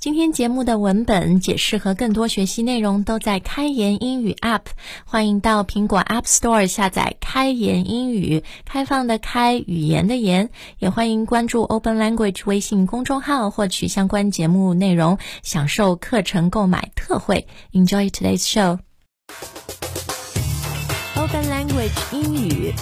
今天节目的文本解释和更多学习内容都在开言英语 App，欢迎到苹果 App Store 下载开言英语，开放的开，语言的言，也欢迎关注 Open Language 微信公众号，获取相关节目内容，享受课程购买特惠。Enjoy today's show。Open Language 英语，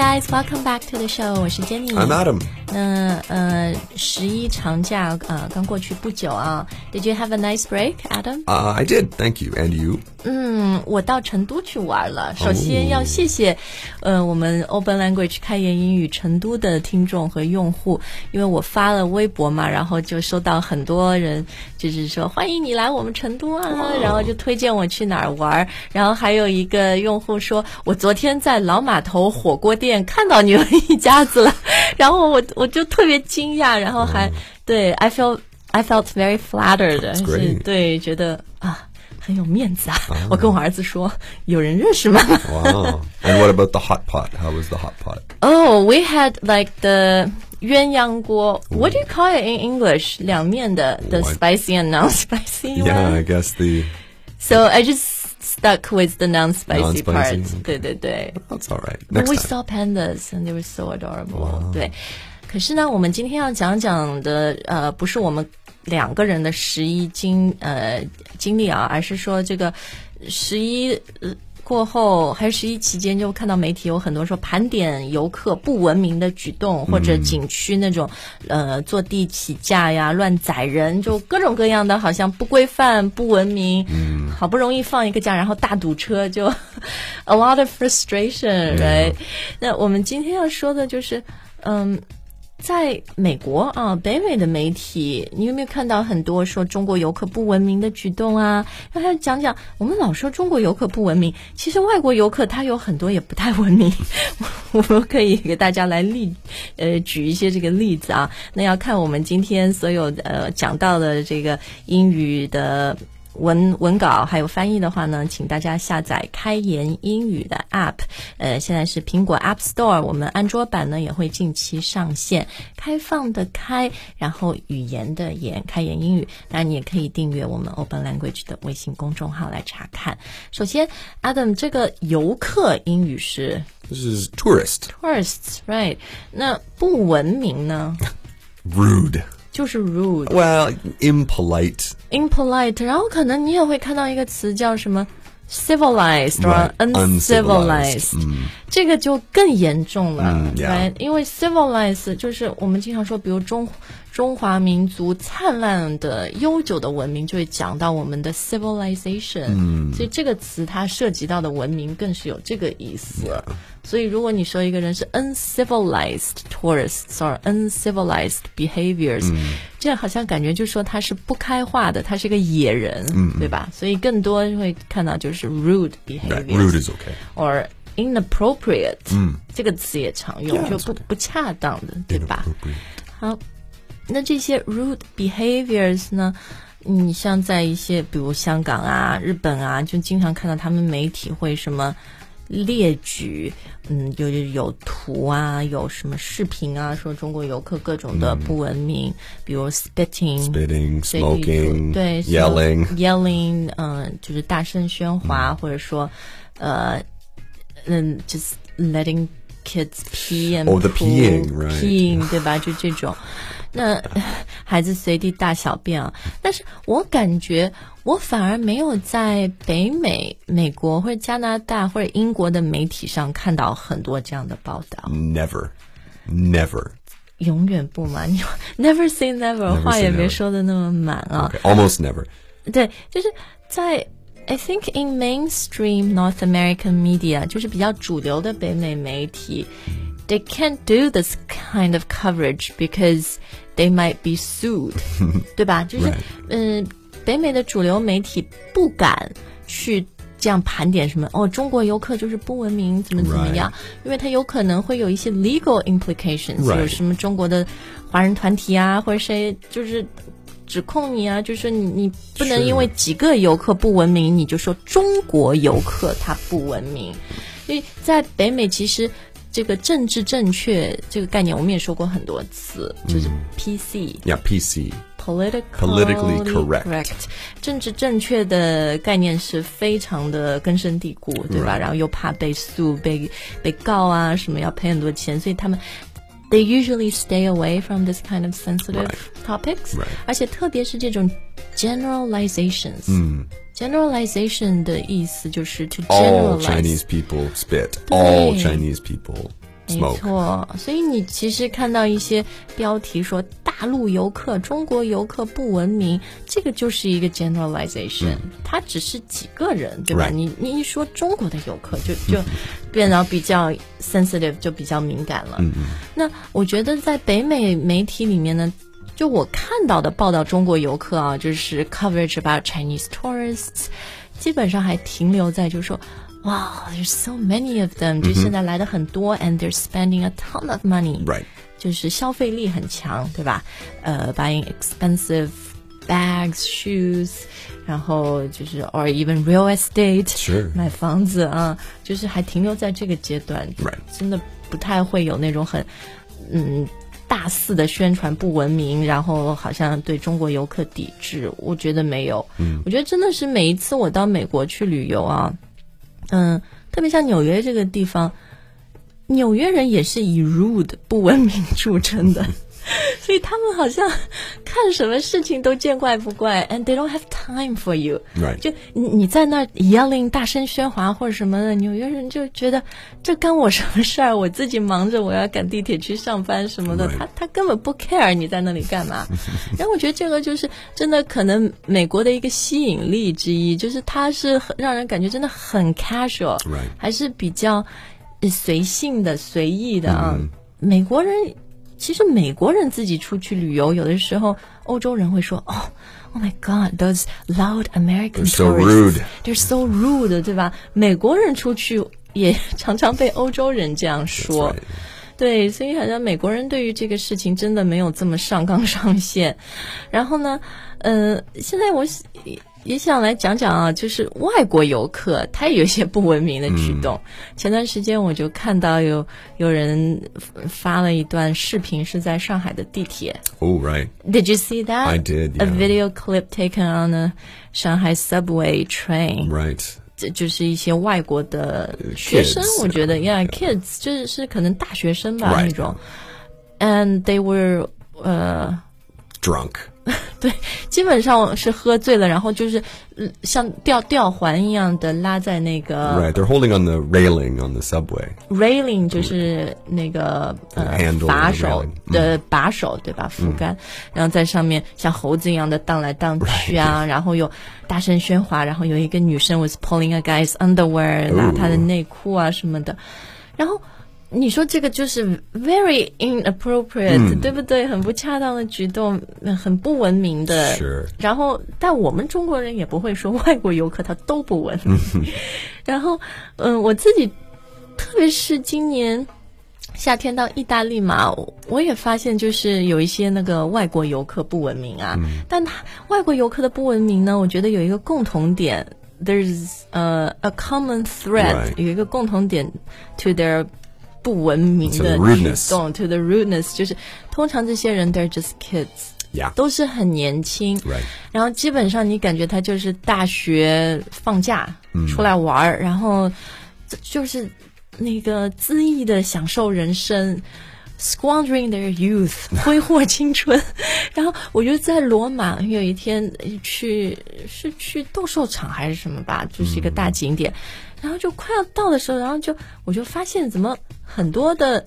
guys, welcome back to the show。我是。I'm Adam. 那呃，十一长假呃刚过去不久啊。Did you have a nice break, Adam？Uh, I did, thank you. And you? 嗯，我到成都去玩了。首先要谢谢，呃，我们 Open Language 开言英语成都的听众和用户，因为我发了微博嘛，然后就收到很多人就是说欢迎你来我们成都啊，然后就推荐我去哪儿玩。然后还有一个用户说，我昨天在老码头火锅店看到你们一家子了，然后我我就特别惊讶，然后还、对 I feel I felt very flattered，是 great 对，觉得啊。很有面子啊！我跟我儿子说，有人认识吗 Wow. and what about the hot pot? How was the hot pot? ？Oh, we had like the 鸳鸯锅。What do you call it in English？两面的，the What? spicy and non-spicy Yeah, I one. guess the So I just stuck with the non-spicy part. Non-spicy, 对对对。 that's all right. But Next we time. saw pandas and they were so adorable. 对， 可是呢，我们今天要讲讲的呃，不是我们两个人的十一经呃经历啊，而是说这个十一呃。过后还是十一期间，就看到媒体有很多说盘点游客不文明的举动，或者景区那种呃坐地起价呀、乱宰人，就各种各样的，好像不规范、不文明。嗯，好不容易放一个假，然后大堵车，就 a lot of frustration，right？、那我们今天要说的就是，嗯。在美国啊，北美的媒体，你有没有看到很多说中国游客不文明的举动啊？让他讲讲，我们老说中国游客不文明，其实外国游客他有很多也不太文明。我们可以给大家来例，呃，举一些这个例子啊。那要看我们今天所有呃讲到的这个英语的。文文稿还有翻译的话呢，请大家下载开言英语的 App，呃，现在是苹果 App Store，我们安卓版呢也会近期上线。开放的开，然后语言的言，开言英语。当然，你也可以订阅我们 Open Language 的微信公众号来查看。首先，Adam，这个游客英语是 This is tourist. tourists，right？那不文明呢，Rude. 就是 rude。Well, impolite. impolite，然后可能你也会看到一个词叫什么 civilized 或 Right, uncivilized，、 uncivilized， 这个就更严重了、因为 civilized 就是我们经常说，比如中中华民族灿烂的、悠久的文明，就会讲到我们的 civilization，嗯，所以这个词它涉及到的文明更是有这个意思。所以，如果你说一个人是 uncivilized tourists or uncivilized behaviors，、这样好像感觉就说他是不开化的，他是个野人，对吧？所以更多会看到就是 rude behaviors rude is okay. inappropriate，这个词也常用，就不不恰当的，对吧？好，那这些 rude behaviors 呢？你像在一些比如香港啊、日本啊，就经常看到他们媒体会什么列举，嗯，有有有图啊，有什么视频啊，说中国游客各种的不文明，比如 spitting。Spitting, 所以比如 smoking, 对 yelling. yelling，嗯、就是大声喧哗，或者说，呃，嗯，just letting kids pee and Oh, the poo- peeing, right. peeing，对吧？就这种，那孩子随地大小便啊。但是我感觉，我反而没有在北美、美国或者加拿大或者英国的媒体上看到很多这样的报道。 Never. Never. 永远不满，你 never say never， Never 话 say 也别 never 说的那么满啊。 Okay, Almost never. 对，就是在 I think in mainstream North American media，就是比较主流的北美媒体，they can't do this kind of coverage because they might be sued，对吧？就是 Right. 嗯、北美的主流媒体不敢去。这样盘点什么哦，中国游客就是不文明，怎么怎么样因为它有可能会有一些 legal implications，、 Right. 有什么中国的华人团体啊，或者谁就是 指控你啊，就是你你不能因为几个游客不文明，你就说中国游客他不文明。因为在北美，其实这个政治正确这个概念，我们也说过很多次，就是 PC。Yeah, PC. Politically Politically correct 政治正确的概念是非常的根深蒂固，对吧然后又怕被诉、被被告啊，什么要赔很多钱，所以他们 they usually stay away from this kind of sensitive Right topics，、 Right 而且特别是这种 generalizations，嗯，generalization 的意思就是 to All generalize Chinese people spit. All 对。 Chinese people 没.错，所以你其实看到一些标题说大陆游客、中国游客不文明，这个就是一个 generalization，、它只是几个人，对吧 Right 你你一说中国的游客就，就变得比较 sensitive，就比较敏感了。那我觉得在北美媒体里面呢。就我看到的报道，中国游客啊，就是 coverage about Chinese tourists，基本上还停留在就是说，哇、t h e r e s so many of them，、就现在来的很多，and they're spending a ton of money，Right. 就是消费力很强，对吧？呃，buying expensive bags, shoes，然后就是 or even real estate，Sure 买房子啊，就是还停留在这个阶段 Right 真的不太会有那种很嗯大肆的宣传不文明，然后好像对中国游客抵制，我觉得没有。嗯，我觉得真的是每一次我到美国去旅游啊，嗯，特别像纽约这个地方，纽约人也是以 rude 不文明著称的。所以他们好像看什么事情都见怪不怪，and they don't have time for you。就你你在那儿 yelling 大声喧哗或者什么的，纽约人就觉得这干我什么事儿？我自己忙着，我要赶地铁去上班什么的.他他根本不 care 你在那里干嘛。然后我觉得这个就是真的可能美国的一个吸引力之一，就是它是很让人感觉真的很 casual. 还是比较呃随性的、随意的啊。美国人其实美国人自己出去旅游，有的时候欧洲人会说：“哦，Oh my God，those loud American They're so rude. they're so rude，对吧？”美国人出去也常常被欧洲人这样说。对，所以好像美国人对于这个事情真的没有这么上纲上线。然后呢，呃，现在我是也也想来讲讲啊，就是外国游客他也有一些不文明的举动。前段时间我就看到有有人发了一段视频，是在上海的地铁。Oh, right. Did you see that? I did, A yeah. video clip taken on a Shanghai subway train. Right. 这就是一些外国的学生 kids，我觉得 yeah,，yeah，kids 就是是可能大学生吧那种，and they were 呃，Drunk. 对，基本上是喝醉了，然后就是像吊吊环一样的拉在那个。Right, they're holding on the railing on the subway. Railing 就是那个把手的把手，对吧？扶杆，然后在上面像猴子一样的荡来荡去啊，然后又大声喧哗，然后有一个女生 was pulling a guy's underwear，拉他的内裤啊什么的，然后。你说这个就是 very inappropriate，、对不对？很不恰当的举动，呃很不文明的。Sure 然后，但我们中国人也不会说外国游客他都不文明。然后，嗯、我自己，特别是今年夏天到意大利嘛，我我也发现就是有一些那个外国游客不文明啊。但他外国游客的不文明呢，我觉得有一个共同点，there's 呃、a common thread，、有一个共同点 to their 不文明的举动，to the rudeness，就是通常这些人 they're just kids。Yeah. 都是很年轻 Right. 然后基本上你感觉他就是大学放假、嗯出来玩儿，然后就是那个恣意的享受人生。Squandering their youth，挥霍青春。然后我就在罗马有一天去，是去斗兽场还是什么吧，就是一个大景点。然后就快要到的时候，然后就我就发现怎么很多的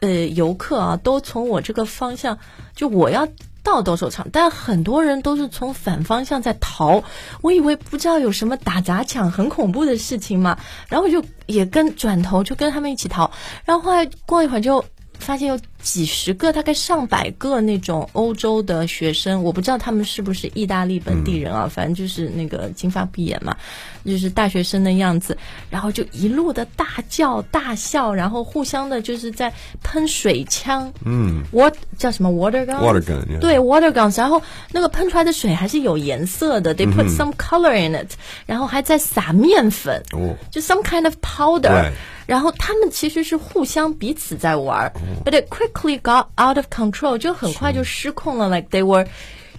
呃游客啊，都从我这个方向，就我要到斗兽场，但很多人都是从反方向在逃。我以为不知道有什么打砸抢很恐怖的事情嘛，然后我就也跟转头就跟他们一起逃，然后后来过一会儿就发现又几十个，大概上百个那种欧洲的学生，我不知道他们是不是意大利本地人啊，反正就是那个金发碧眼嘛，就是大学生的样子，然后就一路的大叫大笑，然后互相的就是在喷水枪，嗯，what 叫什么？Water gun Water gun, yeah. 对 water guns，然后那个喷出来的水还是有颜色的，they put some color in it，然后还在撒面粉，哦。就 some kind of powder。然后他们其实是互相彼此在玩儿，but it quickly got out of control，就很快就失控了，like they were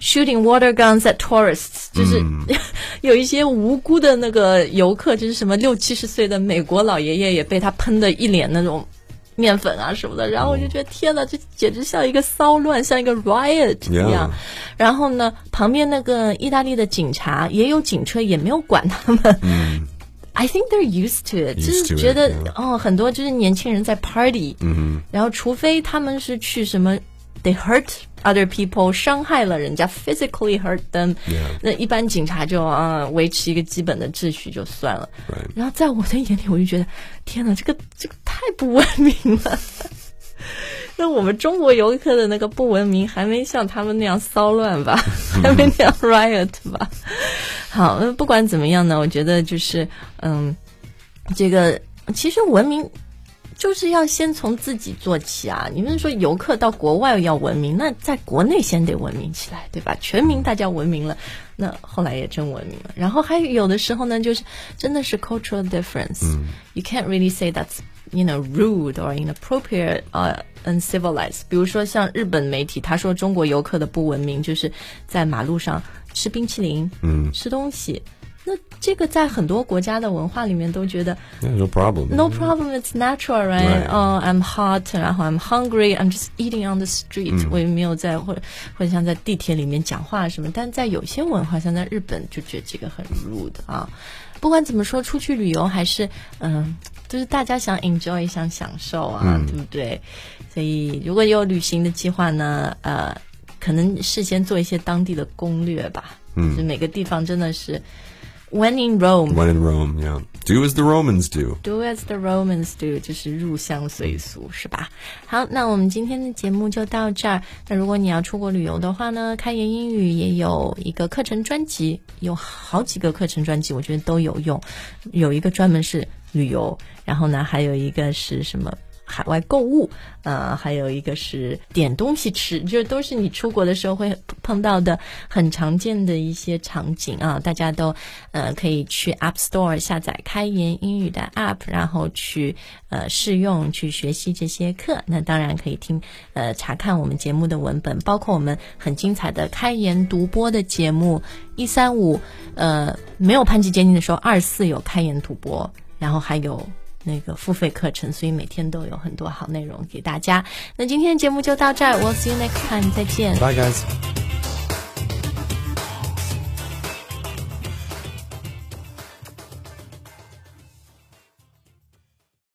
shooting water guns at tourists，就是、有一些无辜的那个游客，就是什么六七十岁的美国老爷爷也被他喷的一脸那种。面粉啊什么的，然后我就觉得天呐，这简直像一个骚乱，像一个 riot 一样。然后呢，旁边那个意大利的警察也有警车，也没有管他们。I think they're used to it，就是觉得.哦，很多就是年轻人在 party，嗯，然后除非他们是去什么，they hurt other people，伤害了人家，physically hurt them，Yeah. 那一般警察就啊维持一个基本的秩序就算了。然后在我的眼里，我就觉得天哪，这个这个太不文明了。那我们中国游客的那个不文明，还没像他们那样骚乱吧，还没那样 riot 吧。好，那不管怎么样呢，我觉得就是，嗯，这个其实文明就是要先从自己做起啊。你们说游客到国外要文明，那在国内先得文明起来，对吧？全民大家文明了，那后来也真文明了。然后还有有的时候呢，就是真的是 cultural difference，、you can't really say that's you know rude or inappropriate 呃、uncivilized。比如说像日本媒体，他说中国游客的不文明就是在马路上吃冰淇淋，嗯，吃东西。那这个在很多国家的文化里面都觉得 Yeah, no problem. no problem, it's natural, right? Right. Oh, I'm hot, 然后 I'm hungry, I'm just eating on the street、我也没有在或者或者像在地铁里面讲话什么，但在有些文化，像在日本就觉得这个很 rude 啊。 不管怎么说，出去旅游还是嗯，就是大家想 enjoy 想享受啊，对不对？所以如果有旅行的计划呢，呃，可能事先做一些当地的攻略吧。嗯，就每个地方真的是 when in Rome。When in Rome, yeah. Do as the Romans do. Do as the Romans do，就是入乡随俗，是吧？好，那我们今天的节目就到这儿。那如果你要出国旅游的话呢，开言英语也有一个课程专辑，有好几个课程专辑，我觉得都有用。有一个专门是旅游，然后呢，还有一个是什么？海外购物，呃，还有一个是点东西吃，这都是你出国的时候会碰到的很常见的一些场景啊。大家都呃可以去 App Store 下载开言英语的 App，然后去呃试用去学习这些课。那当然可以听呃查看我们节目的文本，包括我们很精彩的开言独播的节目，一三五呃没有潘吉坚定的时候，二四有开言独播，然后还有。那个付费课程，所以每天都有很多好内容给大家。那今天的节目就到这儿，We'll see you next time，再见。Bye, guys.